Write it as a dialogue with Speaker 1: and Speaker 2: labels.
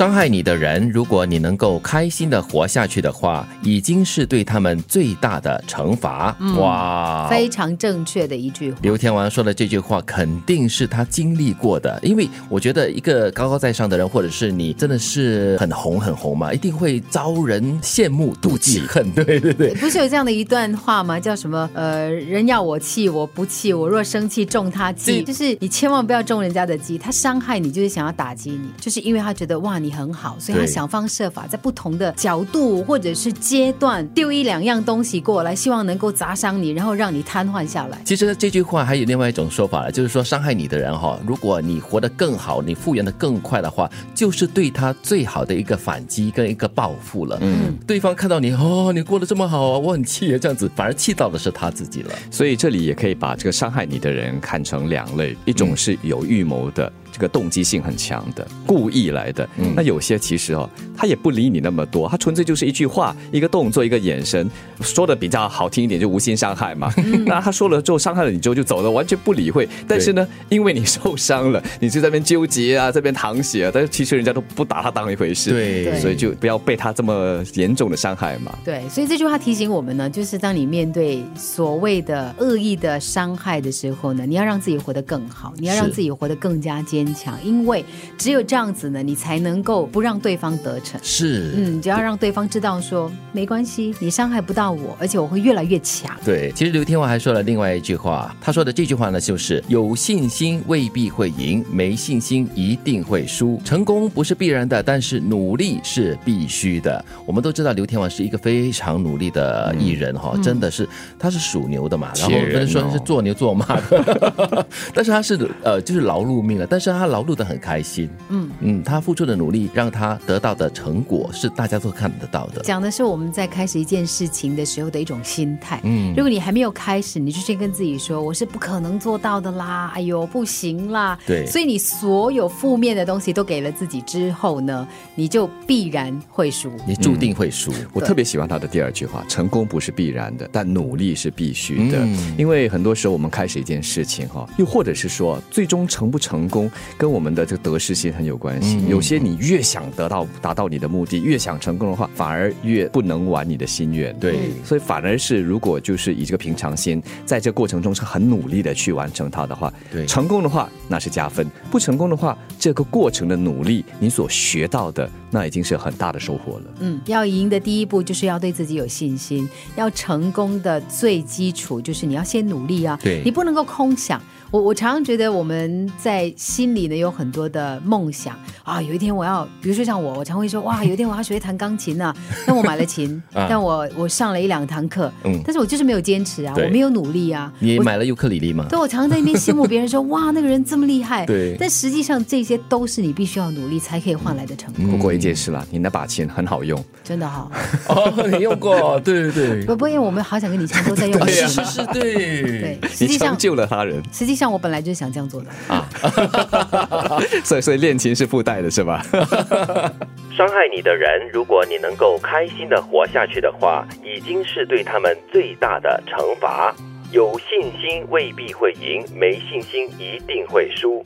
Speaker 1: 伤害你的人，如果你能够开心的活下去的话，已经是对他们最大的惩罚。哇，
Speaker 2: 非常正确的一句话。
Speaker 1: 刘天王说的这句话肯定是他经历过的，因为我觉得一个高高在上的人，或者是你真的是很红很红嘛，一定会遭人羡慕、妒忌、恨。对对对，
Speaker 2: 不是有这样的一段话吗？叫什么？呃，人要我气，我不气；我若生气，中他计。就是你千万不要中人家的计，他伤害你就是想要打击你，就是因为他觉得哇。你很好，所以他想方设法在不同的角度或者是阶段丢一两样东西过来，希望能够砸伤你，然后让你瘫痪下来。
Speaker 1: 其实这句话还有另外一种说法，就是说伤害你的人哈，如果你活得更好，你复原的更快的话，就是对他最好的一个反击跟一个报复了。嗯，对方看到你哦，你过得这么好啊，我很气啊，这样子反而气到的是他自己了。
Speaker 3: 所以这里也可以把这个伤害你的人看成两类，一种是有预谋的。这个动机性很强的，故意来的。那有些其实哦，他也不理你那么多，他纯粹就是一句话、一个动作、一个眼神，说的比较好听一点，就无心伤害嘛。那他说了之后，伤害了你之后就走了，完全不理会。但是呢，因为你受伤了，你就在那边纠结啊，这边淌血，啊但是其实人家都不把他当一回事。
Speaker 1: 对，
Speaker 3: 所以就不要被他这么严重的伤害嘛。
Speaker 2: 对，所以这句话提醒我们呢，就是当你面对所谓的恶意的伤害的时候呢，你要让自己活得更好，你要让自己活得更加坚。坚强，因为只有这样子呢，你才能够不让对方得逞。
Speaker 1: 是，
Speaker 2: 嗯，只要让对方知道说没关系，你伤害不到我，而且我会越来越强。
Speaker 1: 对，其实刘天王还说了另外一句话，他说的这句话呢，就是有信心未必会赢，没信心一定会输。成功不是必然的，但是努力是必须的。我们都知道刘天王是一个非常努力的艺人哈，真的是他是属牛的嘛，然后不能说是做牛做马的，但是他是呃就是劳碌命了，但是。他劳碌的很开心，嗯嗯，他付出的努力让他得到的成果是大家都看得到的。
Speaker 2: 讲的是我们在开始一件事情的时候的一种心态。嗯，如果你还没有开始，你就先跟自己说我是不可能做到的啦，哎呦不行啦。
Speaker 1: 对，
Speaker 2: 所以你所有负面的东西都给了自己之后呢，你就必然会输，
Speaker 1: 你注定会输。
Speaker 3: 我特别喜欢他的第二句话：成功不是必然的，但努力是必须的。因为很多时候我们开始一件事情哈，又或者是说最终成不成功。跟我们的这个得失心很有关系。有些你越想得到达到你的目的，越想成功的话，反而越不能完你的心愿。
Speaker 1: 对，
Speaker 3: 所以反而是如果就是以这个平常心，在这过程中是很努力的去完成它的话，
Speaker 1: 对，
Speaker 3: 成功的话那是加分；不成功的话，这个过程的努力，你所学到的那已经是很大的收获了。
Speaker 2: 嗯，要赢的第一步就是要对自己有信心。要成功的最基础就是你要先努力啊，
Speaker 1: 对，
Speaker 2: 你不能够空想。我我常常觉得我们在心里呢有很多的梦想啊，有一天我要，比如说像我，我常会说哇，有一天我要学弹钢琴呢。那我买了琴，但我我上了一两堂课，嗯，但是我就是没有坚持啊，我没有努力啊。
Speaker 1: 你买了尤克里里吗？
Speaker 2: 对，我常常在那边羡慕别人说哇，那个人这么厉害。
Speaker 1: 对，
Speaker 2: 但实际上这些都是你必须要努力才可以换来的成功。
Speaker 3: 不过一件事啦，你那把琴很好用，
Speaker 2: 真的哈。
Speaker 1: 哦，你用过？对对对。
Speaker 2: 不不，因为我们好想跟你唱都在用
Speaker 1: 是是是，对
Speaker 2: 对。
Speaker 3: 实际上救了他人。
Speaker 2: 实际上我本来就是想这样做的啊，
Speaker 3: 所以所以练琴是附带的，是吧？
Speaker 4: 伤害你的人，如果你能够开心的活下去的话，已经是对他们最大的惩罚。有信心未必会赢，没信心一定会输。